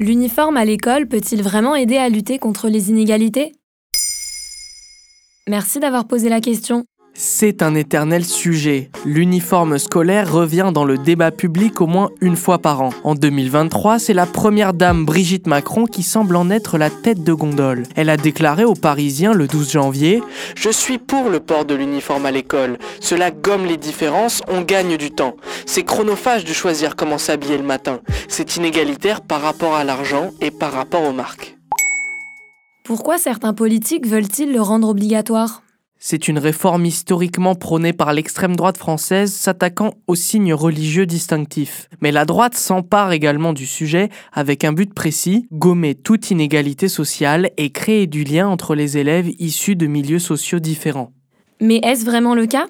L'uniforme à l'école peut-il vraiment aider à lutter contre les inégalités? Merci d'avoir posé la question. C'est un éternel sujet. L'uniforme scolaire revient dans le débat public au moins une fois par an. En 2023, c'est la première dame Brigitte Macron qui semble en être la tête de gondole. Elle a déclaré aux Parisiens le 12 janvier Je suis pour le port de l'uniforme à l'école. Cela gomme les différences, on gagne du temps. C'est chronophage de choisir comment s'habiller le matin. C'est inégalitaire par rapport à l'argent et par rapport aux marques. Pourquoi certains politiques veulent-ils le rendre obligatoire? C'est une réforme historiquement prônée par l'extrême droite française s'attaquant aux signes religieux distinctifs. Mais la droite s'empare également du sujet avec un but précis, gommer toute inégalité sociale et créer du lien entre les élèves issus de milieux sociaux différents. Mais est-ce vraiment le cas?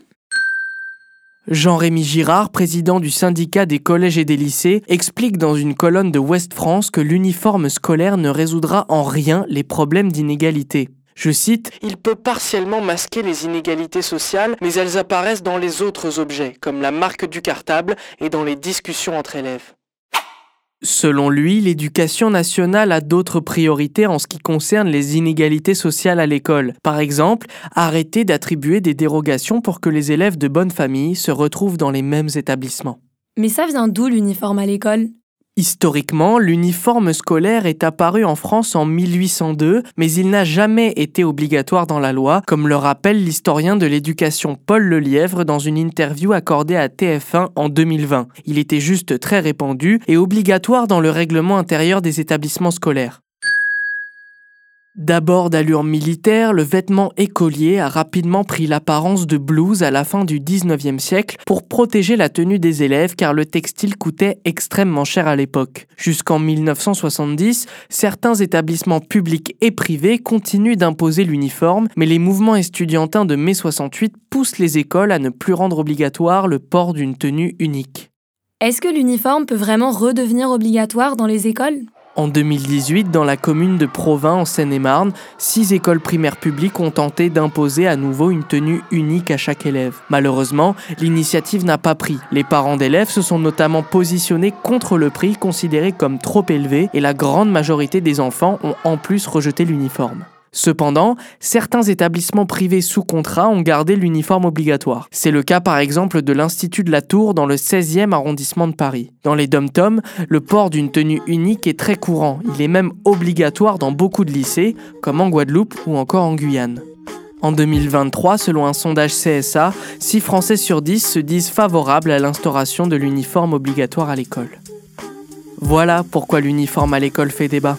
Jean-Rémy Girard, président du syndicat des collèges et des lycées, explique dans une colonne de Ouest France que l'uniforme scolaire ne résoudra en rien les problèmes d'inégalité. Je cite, Il peut partiellement masquer les inégalités sociales, mais elles apparaissent dans les autres objets, comme la marque du cartable et dans les discussions entre élèves. Selon lui, l'éducation nationale a d'autres priorités en ce qui concerne les inégalités sociales à l'école. Par exemple, arrêter d'attribuer des dérogations pour que les élèves de bonne famille se retrouvent dans les mêmes établissements. Mais ça vient d'où l'uniforme à l'école Historiquement, l'uniforme scolaire est apparu en France en 1802, mais il n'a jamais été obligatoire dans la loi, comme le rappelle l'historien de l'éducation Paul Lelièvre dans une interview accordée à TF1 en 2020. Il était juste très répandu et obligatoire dans le règlement intérieur des établissements scolaires. D'abord d'allure militaire, le vêtement écolier a rapidement pris l'apparence de blouse à la fin du 19e siècle pour protéger la tenue des élèves car le textile coûtait extrêmement cher à l'époque. Jusqu'en 1970, certains établissements publics et privés continuent d'imposer l'uniforme, mais les mouvements estudiantins de mai 68 poussent les écoles à ne plus rendre obligatoire le port d'une tenue unique. Est-ce que l'uniforme peut vraiment redevenir obligatoire dans les écoles? En 2018, dans la commune de Provins, en Seine-et-Marne, six écoles primaires publiques ont tenté d'imposer à nouveau une tenue unique à chaque élève. Malheureusement, l'initiative n'a pas pris. Les parents d'élèves se sont notamment positionnés contre le prix considéré comme trop élevé et la grande majorité des enfants ont en plus rejeté l'uniforme. Cependant, certains établissements privés sous contrat ont gardé l'uniforme obligatoire. C'est le cas par exemple de l'Institut de la Tour dans le 16e arrondissement de Paris. Dans les dom-toms, le port d'une tenue unique est très courant. Il est même obligatoire dans beaucoup de lycées, comme en Guadeloupe ou encore en Guyane. En 2023, selon un sondage CSA, 6 Français sur 10 se disent favorables à l'instauration de l'uniforme obligatoire à l'école. Voilà pourquoi l'uniforme à l'école fait débat.